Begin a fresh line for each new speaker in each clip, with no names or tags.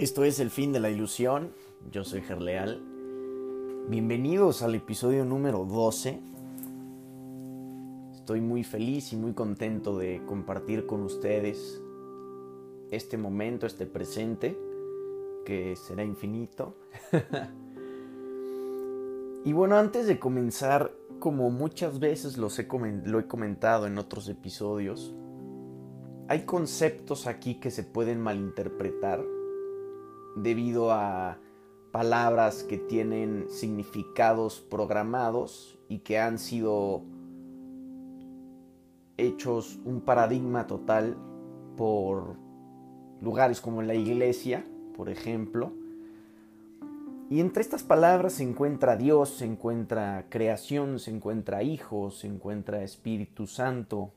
Esto es El fin de la ilusión. Yo soy Gerleal. Bienvenidos al episodio número 12. Estoy muy feliz y muy contento de compartir con ustedes este momento, este presente, que será infinito. y bueno, antes de comenzar, como muchas veces los he lo he comentado en otros episodios, hay conceptos aquí que se pueden malinterpretar debido a palabras que tienen significados programados y que han sido hechos un paradigma total por lugares como la iglesia, por ejemplo. Y entre estas palabras se encuentra Dios, se encuentra creación, se encuentra Hijo, se encuentra Espíritu Santo,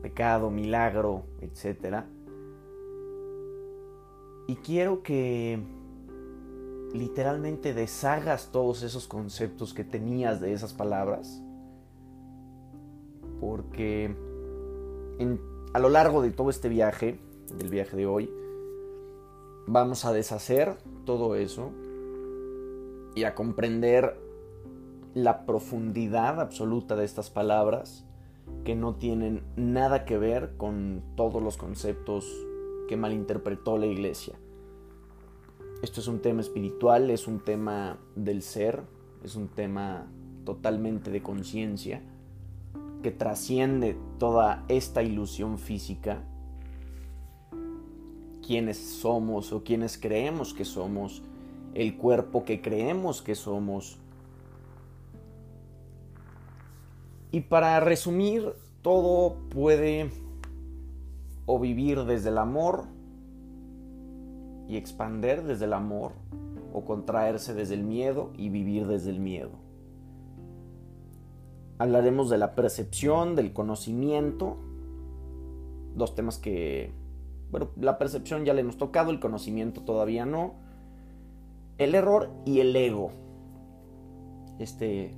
pecado, milagro, etc. Y quiero que literalmente deshagas todos esos conceptos que tenías de esas palabras. Porque a lo largo de todo este viaje, del viaje de hoy, vamos a deshacer todo eso y a comprender la profundidad absoluta de estas palabras que no tienen nada que ver con todos los conceptos que malinterpretó la iglesia. Esto es un tema espiritual, es un tema del ser, es un tema totalmente de conciencia que trasciende toda esta ilusión física. Quienes somos o quienes creemos que somos, el cuerpo que creemos que somos. Y para resumir, todo puede o vivir desde el amor y expander desde el amor o contraerse desde el miedo y vivir desde el miedo. Hablaremos de la percepción, del conocimiento, dos temas que, bueno, la percepción ya le hemos tocado, el conocimiento todavía no, el error y el ego, este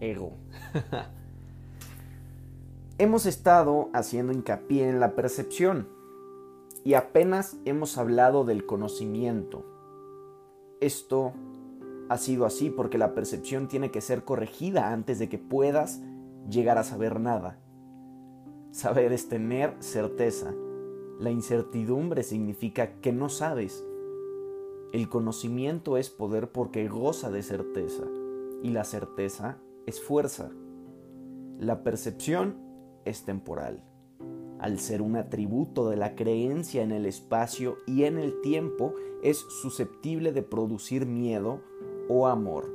ego. hemos estado haciendo hincapié en la percepción y apenas hemos hablado del conocimiento. Esto ha sido así porque la percepción tiene que ser corregida antes de que puedas llegar a saber nada. Saber es tener certeza. La incertidumbre significa que no sabes. El conocimiento es poder porque goza de certeza y la certeza es fuerza. La percepción es temporal, al ser un atributo de la creencia en el espacio y en el tiempo, es susceptible de producir miedo o amor.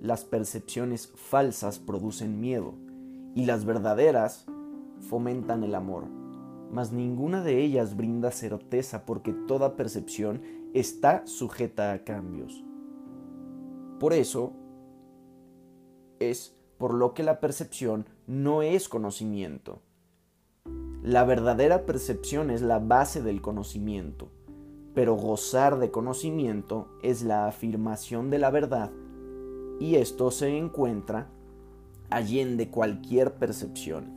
Las percepciones falsas producen miedo y las verdaderas fomentan el amor, mas ninguna de ellas brinda certeza porque toda percepción está sujeta a cambios. Por eso es por lo que la percepción no es conocimiento. La verdadera percepción es la base del conocimiento, pero gozar de conocimiento es la afirmación de la verdad y esto se encuentra allende cualquier percepción.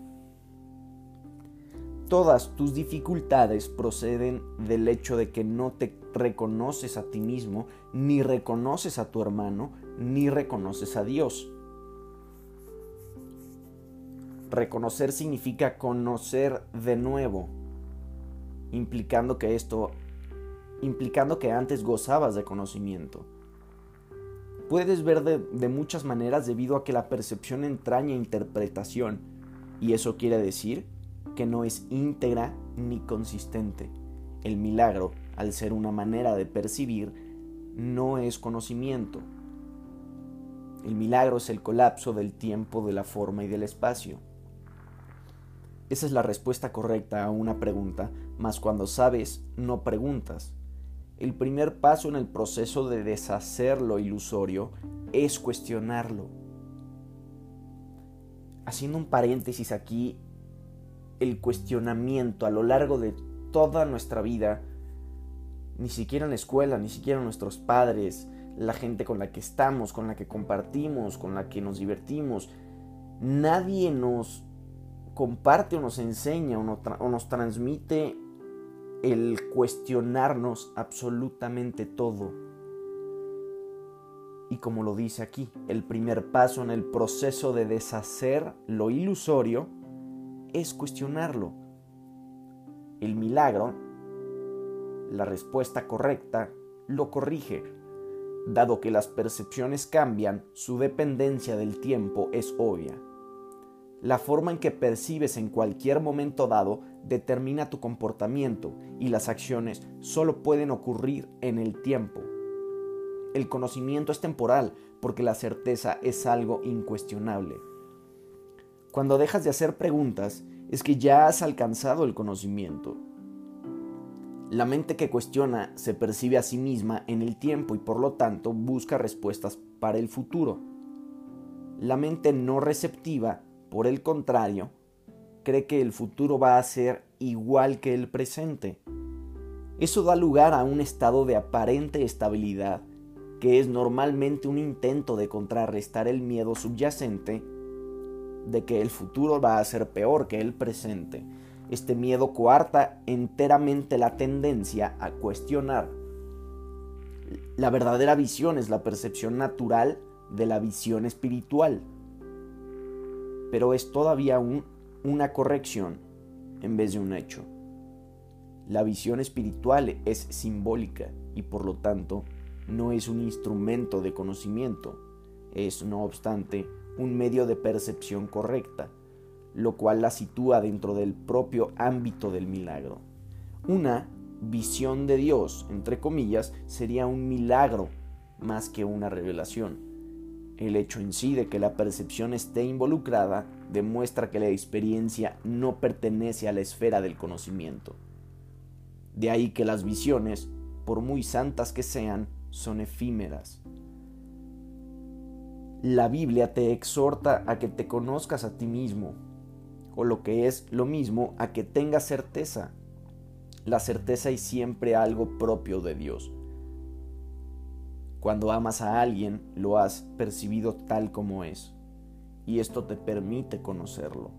Todas tus dificultades proceden del hecho de que no te reconoces a ti mismo, ni reconoces a tu hermano, ni reconoces a Dios. Reconocer significa conocer de nuevo, implicando que esto, implicando que antes gozabas de conocimiento. Puedes ver de, de muchas maneras debido a que la percepción entraña interpretación, y eso quiere decir que no es íntegra ni consistente. El milagro, al ser una manera de percibir, no es conocimiento. El milagro es el colapso del tiempo, de la forma y del espacio. Esa es la respuesta correcta a una pregunta, mas cuando sabes, no preguntas. El primer paso en el proceso de deshacer lo ilusorio es cuestionarlo. Haciendo un paréntesis aquí, el cuestionamiento a lo largo de toda nuestra vida, ni siquiera en la escuela, ni siquiera nuestros padres, la gente con la que estamos, con la que compartimos, con la que nos divertimos, nadie nos comparte o nos enseña o, nos transmite el cuestionarnos absolutamente todo. Y como lo dice aquí, el primer paso en el proceso de deshacer lo ilusorio es cuestionarlo. El milagro, la respuesta correcta, lo corrige. Dado que las percepciones cambian, su dependencia del tiempo es obvia. La forma en que percibes en cualquier momento dado determina tu comportamiento y las acciones solo pueden ocurrir en el tiempo. El conocimiento es temporal porque la certeza es algo incuestionable. Cuando dejas de hacer preguntas es que ya has alcanzado el conocimiento. La mente que cuestiona se percibe a sí misma en el tiempo y por lo tanto busca respuestas para el futuro. La mente no receptiva, por el contrario, cree que el futuro va a ser igual que el presente. Eso da lugar a un estado de aparente estabilidad, que es normalmente un intento de contrarrestar el miedo subyacente de que el futuro va a ser peor que el presente. Este miedo coarta enteramente la tendencia a cuestionar. La verdadera visión es la percepción natural de la visión espiritual, pero es todavía una corrección en vez de un hecho. La visión espiritual es simbólica y por lo tanto no es un instrumento de conocimiento, es no obstante un medio de percepción correcta, lo cual la sitúa dentro del propio ámbito del milagro. Una visión de Dios, entre comillas, sería un milagro más que una revelación. El hecho en sí de que la percepción esté involucrada demuestra que la experiencia no pertenece a la esfera del conocimiento. De ahí que las visiones, por muy santas que sean, son efímeras, la Biblia te exhorta a que te conozcas a ti mismo, o lo que es lo mismo, a que tengas certeza. La certeza es siempre algo propio de Dios. Cuando amas a alguien, lo has percibido tal como es, y esto te permite conocerlo.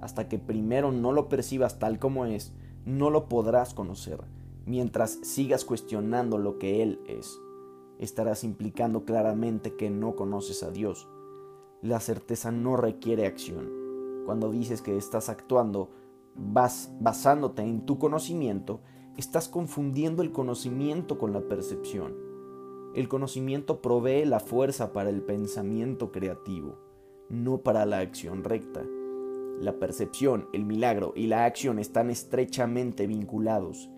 Hasta que primero no lo percibas tal como es, no lo podrás conocer, mientras sigas cuestionando lo que Él es estarás implicando claramente que no conoces a Dios. La certeza no requiere acción. Cuando dices que estás actuando vas basándote en tu conocimiento, estás confundiendo el conocimiento con la percepción. El conocimiento provee la fuerza para el pensamiento creativo, no para la acción recta. La percepción, el milagro y la acción están estrechamente vinculados.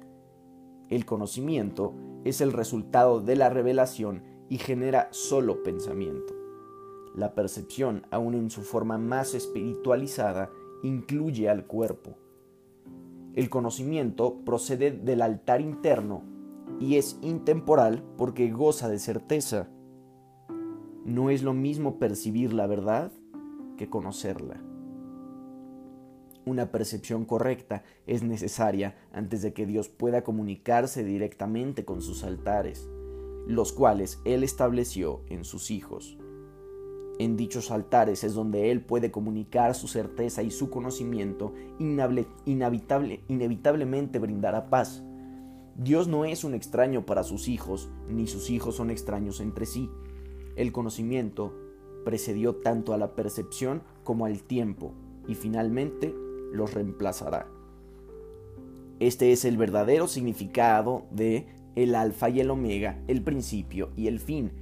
El conocimiento es el resultado de la revelación y genera solo pensamiento. La percepción, aun en su forma más espiritualizada, incluye al cuerpo. El conocimiento procede del altar interno y es intemporal porque goza de certeza. No es lo mismo percibir la verdad que conocerla. Una percepción correcta es necesaria antes de que Dios pueda comunicarse directamente con sus altares, los cuales Él estableció en sus hijos. En dichos altares es donde Él puede comunicar su certeza y su conocimiento, inevitable, inevitablemente brindará paz. Dios no es un extraño para sus hijos, ni sus hijos son extraños entre sí. El conocimiento precedió tanto a la percepción como al tiempo, y finalmente los reemplazará. Este es el verdadero significado de el alfa y el omega, el principio y el fin,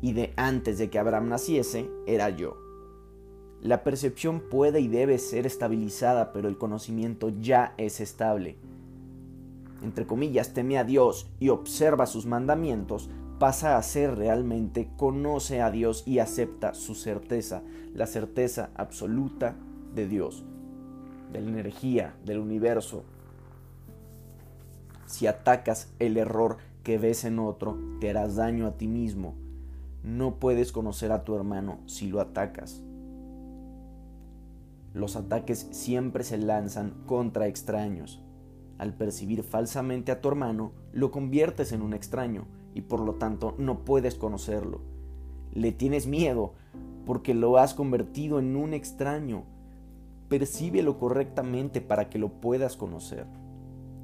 y de antes de que Abraham naciese, era yo. La percepción puede y debe ser estabilizada, pero el conocimiento ya es estable. Entre comillas, teme a Dios y observa sus mandamientos, pasa a ser realmente conoce a Dios y acepta su certeza, la certeza absoluta de Dios de la energía, del universo. Si atacas el error que ves en otro, te harás daño a ti mismo. No puedes conocer a tu hermano si lo atacas. Los ataques siempre se lanzan contra extraños. Al percibir falsamente a tu hermano, lo conviertes en un extraño y por lo tanto no puedes conocerlo. Le tienes miedo porque lo has convertido en un extraño percíbelo correctamente para que lo puedas conocer.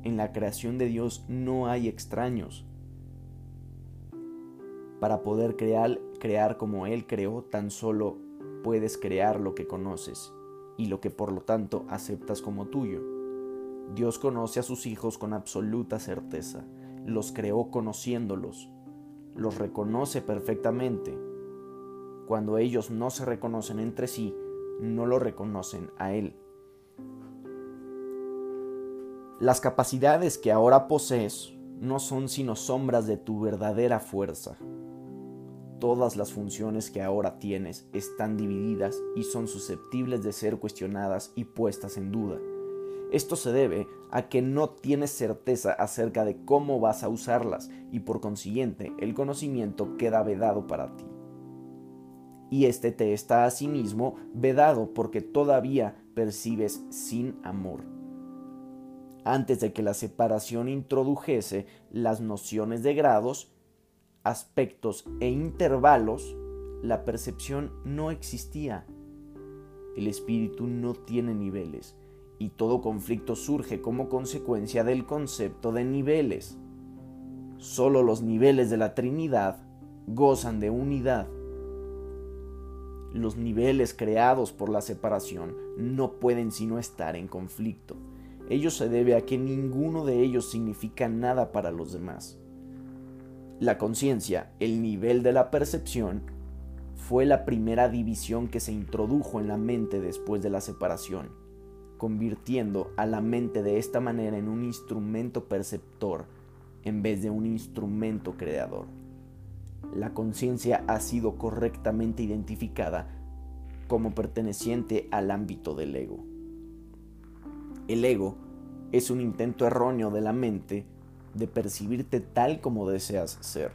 en la creación de Dios no hay extraños. Para poder crear, crear como Él creó, tan solo puedes crear lo que conoces y lo que por lo tanto aceptas como tuyo. Dios conoce a sus hijos con absoluta certeza, los creó conociéndolos, los reconoce perfectamente. Cuando ellos no se reconocen entre sí, no lo reconocen a Él. Las capacidades que ahora posees no son sino sombras de tu verdadera fuerza. Todas las funciones que ahora tienes están divididas y son susceptibles de ser cuestionadas y puestas en duda. Esto se debe a que no tienes certeza acerca de cómo vas a usarlas y por consiguiente el conocimiento queda vedado para ti. Y este te está asimismo vedado porque todavía percibes sin amor antes de que la separación introdujese las nociones de grados, aspectos e intervalos, la percepción no existía. El espíritu no tiene niveles y todo conflicto surge como consecuencia del concepto de niveles. Solo los niveles de la Trinidad gozan de unidad. Los niveles creados por la separación no pueden sino estar en conflicto. Ello se debe a que ninguno de ellos significa nada para los demás. La conciencia, el nivel de la percepción, fue la primera división que se introdujo en la mente después de la separación, convirtiendo a la mente de esta manera en un instrumento perceptor en vez de un instrumento creador. La conciencia ha sido correctamente identificada como perteneciente al ámbito del ego. El ego es un intento erróneo de la mente de percibirte tal como deseas ser,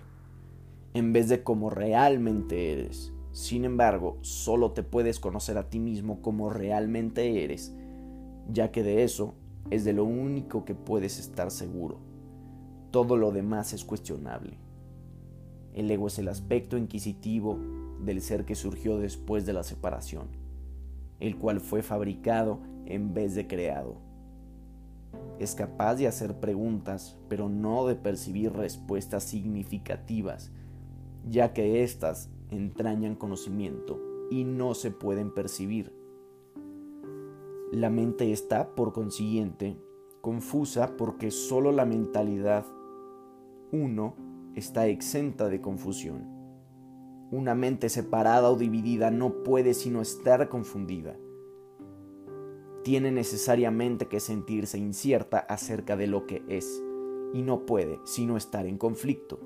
en vez de como realmente eres. Sin embargo, solo te puedes conocer a ti mismo como realmente eres, ya que de eso es de lo único que puedes estar seguro. Todo lo demás es cuestionable. El ego es el aspecto inquisitivo del ser que surgió después de la separación, el cual fue fabricado en vez de creado. Es capaz de hacer preguntas, pero no de percibir respuestas significativas, ya que éstas entrañan conocimiento y no se pueden percibir. La mente está, por consiguiente, confusa porque solo la mentalidad uno está exenta de confusión. Una mente separada o dividida no puede sino estar confundida tiene necesariamente que sentirse incierta acerca de lo que es, y no puede sino estar en conflicto,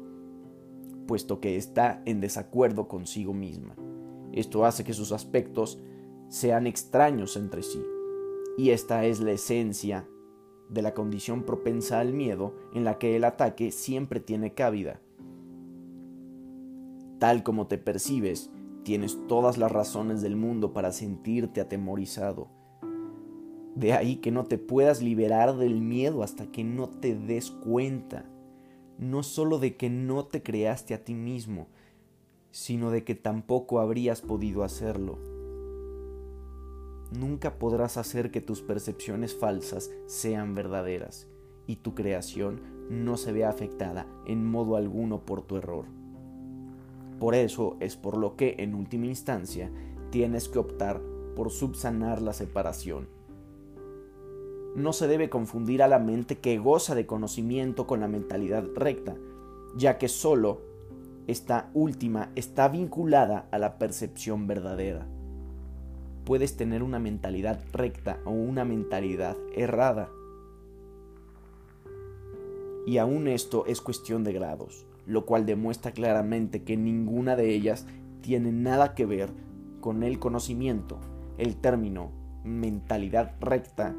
puesto que está en desacuerdo consigo misma. Esto hace que sus aspectos sean extraños entre sí, y esta es la esencia de la condición propensa al miedo en la que el ataque siempre tiene cabida. Tal como te percibes, tienes todas las razones del mundo para sentirte atemorizado, de ahí que no te puedas liberar del miedo hasta que no te des cuenta, no solo de que no te creaste a ti mismo, sino de que tampoco habrías podido hacerlo. Nunca podrás hacer que tus percepciones falsas sean verdaderas y tu creación no se vea afectada en modo alguno por tu error. Por eso es por lo que, en última instancia, tienes que optar por subsanar la separación no se debe confundir a la mente que goza de conocimiento con la mentalidad recta, ya que sólo esta última está vinculada a la percepción verdadera. Puedes tener una mentalidad recta o una mentalidad errada. Y aún esto es cuestión de grados, lo cual demuestra claramente que ninguna de ellas tiene nada que ver con el conocimiento. El término mentalidad recta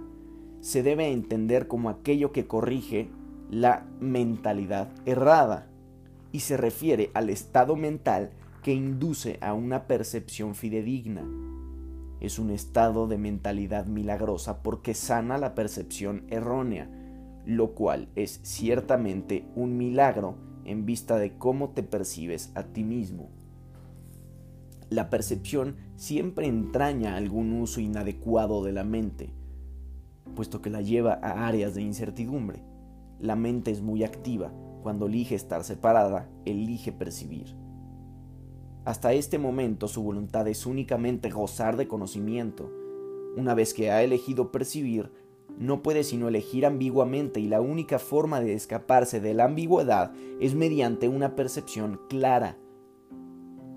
se debe entender como aquello que corrige la mentalidad errada y se refiere al estado mental que induce a una percepción fidedigna. Es un estado de mentalidad milagrosa porque sana la percepción errónea, lo cual es ciertamente un milagro en vista de cómo te percibes a ti mismo. La percepción siempre entraña algún uso inadecuado de la mente, puesto que la lleva a áreas de incertidumbre. la mente es muy activa. Cuando elige estar separada, elige percibir. Hasta este momento su voluntad es únicamente gozar de conocimiento. Una vez que ha elegido percibir, no puede sino elegir ambiguamente y la única forma de escaparse de la ambigüedad es mediante una percepción clara.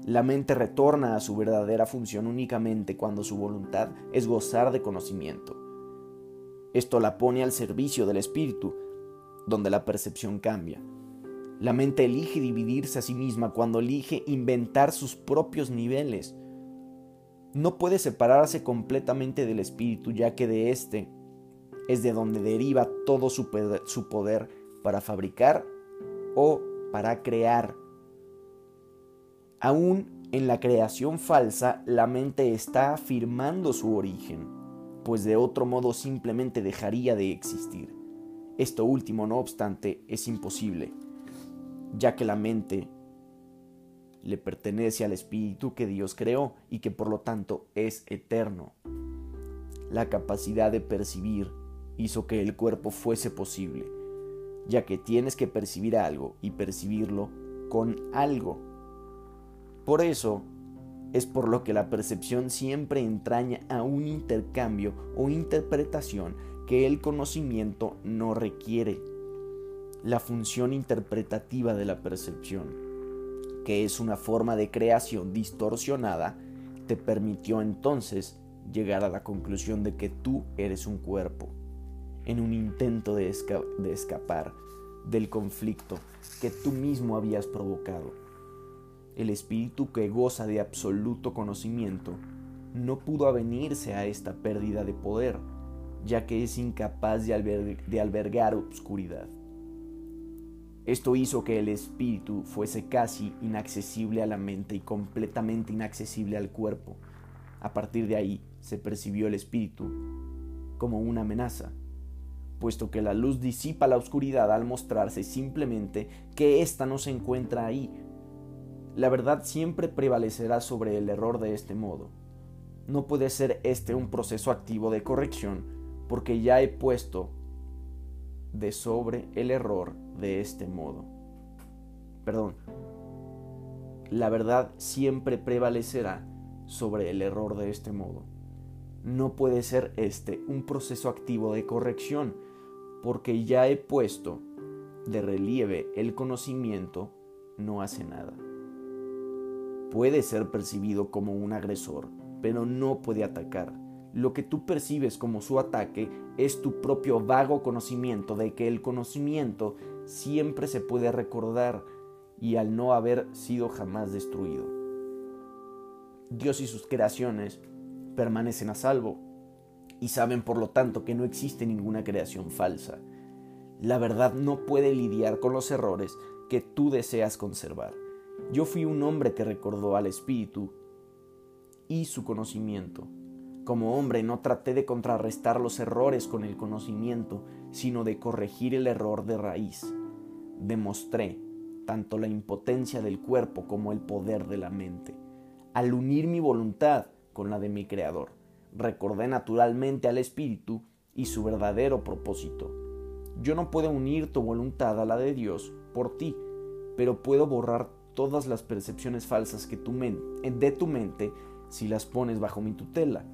La mente retorna a su verdadera función únicamente cuando su voluntad es gozar de conocimiento. Esto la pone al servicio del espíritu, donde la percepción cambia. La mente elige dividirse a sí misma cuando elige inventar sus propios niveles. No puede separarse completamente del espíritu, ya que de éste es de donde deriva todo su poder, para fabricar o para crear. Aún en la creación falsa, la mente está afirmando su origen, pues de otro modo simplemente dejaría de existir. Esto último, no obstante, es imposible, ya que la mente le pertenece al espíritu que Dios creó y que por lo tanto es eterno. La capacidad de percibir hizo que el cuerpo fuese posible, ya que tienes que percibir algo y percibirlo con algo. Por eso es por lo que la percepción siempre entraña a un intercambio o interpretación que el conocimiento no requiere. La función interpretativa de la percepción, que es una forma de creación distorsionada, te permitió entonces llegar a la conclusión de que tú eres un cuerpo en un intento de, escapar del conflicto que tú mismo habías provocado. El espíritu que goza de absoluto conocimiento no pudo avenirse a esta pérdida de poder, ya que es incapaz de, de albergar obscuridad. Esto hizo que el espíritu fuese casi inaccesible a la mente y completamente inaccesible al cuerpo. A partir de ahí se percibió el espíritu como una amenaza puesto que la luz disipa la oscuridad al mostrarse simplemente que ésta no se encuentra ahí. La verdad siempre prevalecerá sobre el error de este modo. No puede ser este un proceso activo de corrección, porque ya he puesto de sobre el error de este modo. Perdón. La verdad siempre prevalecerá sobre el error de este modo. No puede ser este un proceso activo de corrección, porque ya he puesto de relieve el conocimiento, no hace nada. Puede ser percibido como un agresor, pero no puede atacar. Lo que tú percibes como su ataque es tu propio vago conocimiento de que el conocimiento siempre se puede recordar y al no haber sido jamás destruido. Dios y sus creaciones permanecen a salvo, y saben por lo tanto que no existe ninguna creación falsa. La verdad no puede lidiar con los errores que tú deseas conservar. Yo fui un hombre que recordó al Espíritu y su conocimiento. Como hombre no traté de contrarrestar los errores con el conocimiento, sino de corregir el error de raíz. Demostré tanto la impotencia del cuerpo como el poder de la mente. Al unir mi voluntad con la de mi Creador, recordé naturalmente al Espíritu y su verdadero propósito. Yo no puedo unir tu voluntad a la de Dios por ti, pero puedo borrar todas las percepciones falsas que tu de tu mente si las pones bajo mi tutela.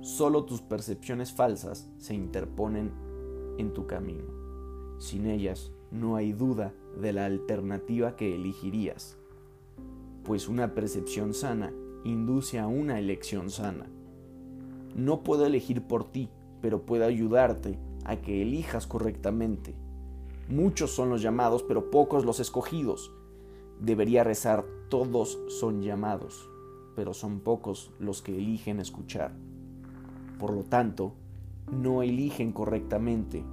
Solo tus percepciones falsas se interponen en tu camino. Sin ellas no hay duda de la alternativa que elegirías, pues una percepción sana induce a una elección sana. No puedo elegir por ti, pero puedo ayudarte a que elijas correctamente. Muchos son los llamados, pero pocos los escogidos. Debería rezar, todos son llamados, pero son pocos los que eligen escuchar. Por lo tanto, no eligen correctamente.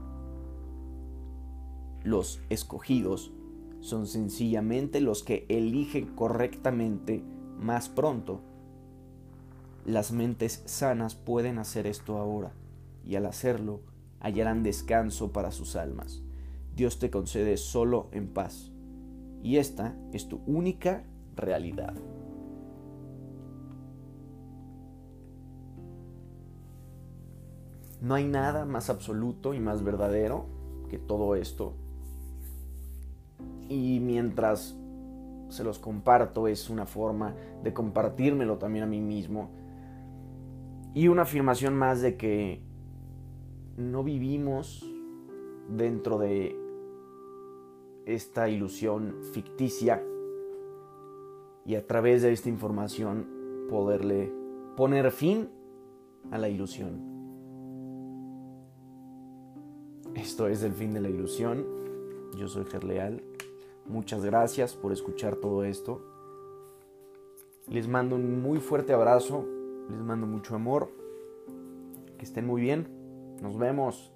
Los escogidos son sencillamente los que eligen correctamente más pronto las mentes sanas pueden hacer esto ahora, y al hacerlo hallarán descanso para sus almas. Dios te concede solo en paz, y esta es tu única realidad. No hay nada más absoluto y más verdadero que todo esto. Y mientras se los comparto es una forma de compartírmelo también a mí mismo. Y una afirmación más de que no vivimos dentro de esta ilusión ficticia y a través de esta información poderle poner fin a la ilusión. Esto es el fin de la ilusión. Yo soy Gerleal. Muchas gracias por escuchar todo esto. Les mando un muy fuerte abrazo. Les mando mucho amor. Que estén muy bien. Nos vemos.